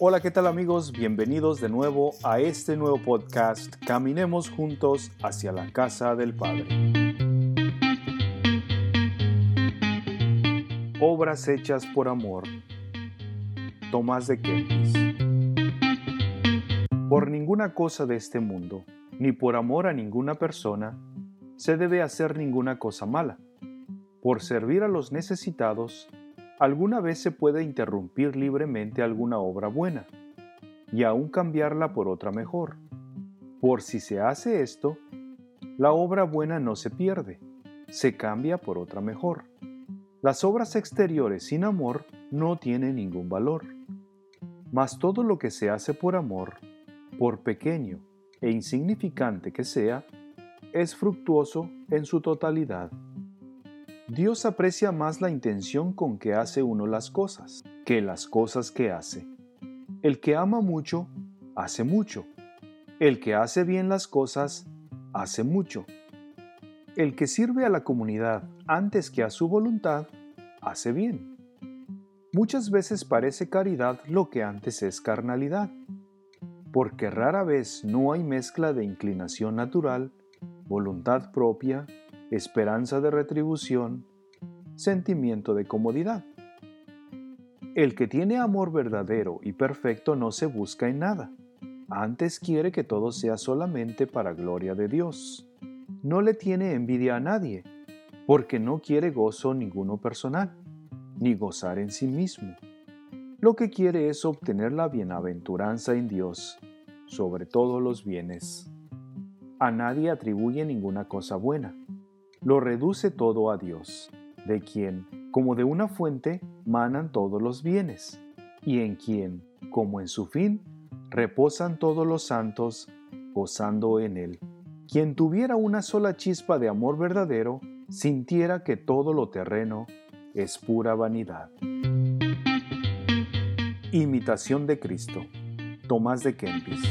Hola, ¿qué tal amigos? Bienvenidos de nuevo a este nuevo podcast Caminemos juntos hacia la casa del Padre. Obras hechas por amor. Tomás de Kempis. Por ninguna cosa de este mundo, ni por amor a ninguna persona, se debe hacer ninguna cosa mala. Por servir a los necesitados, alguna vez se puede interrumpir libremente alguna obra buena y aún cambiarla por otra mejor. Por si se hace esto, la obra buena no se pierde, se cambia por otra mejor. Las obras exteriores sin amor no tienen ningún valor. Mas todo lo que se hace por amor, por pequeño e insignificante que sea, es fructuoso en su totalidad. Dios aprecia más la intención con que hace uno las cosas que las cosas que hace. El que ama mucho, hace mucho. El que hace bien las cosas, hace mucho. El que sirve a la comunidad antes que a su voluntad, hace bien. Muchas veces parece caridad lo que antes es carnalidad, porque rara vez no hay mezcla de inclinación natural, voluntad propia esperanza de retribución, sentimiento de comodidad. El que tiene amor verdadero y perfecto no se busca en nada, antes quiere que todo sea solamente para gloria de Dios. No le tiene envidia a nadie, porque no quiere gozo ninguno personal, ni gozar en sí mismo. Lo que quiere es obtener la bienaventuranza en Dios, sobre todos los bienes. A nadie atribuye ninguna cosa buena lo reduce todo a Dios, de quien, como de una fuente, manan todos los bienes, y en quien, como en su fin, reposan todos los santos, gozando en él. Quien tuviera una sola chispa de amor verdadero, sintiera que todo lo terreno es pura vanidad. Imitación de Cristo. Tomás de Kempis.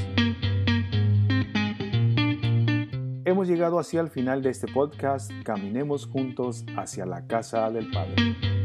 Hemos llegado así al final de este podcast. Caminemos juntos hacia la casa del Padre.